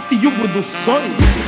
Patium Produções.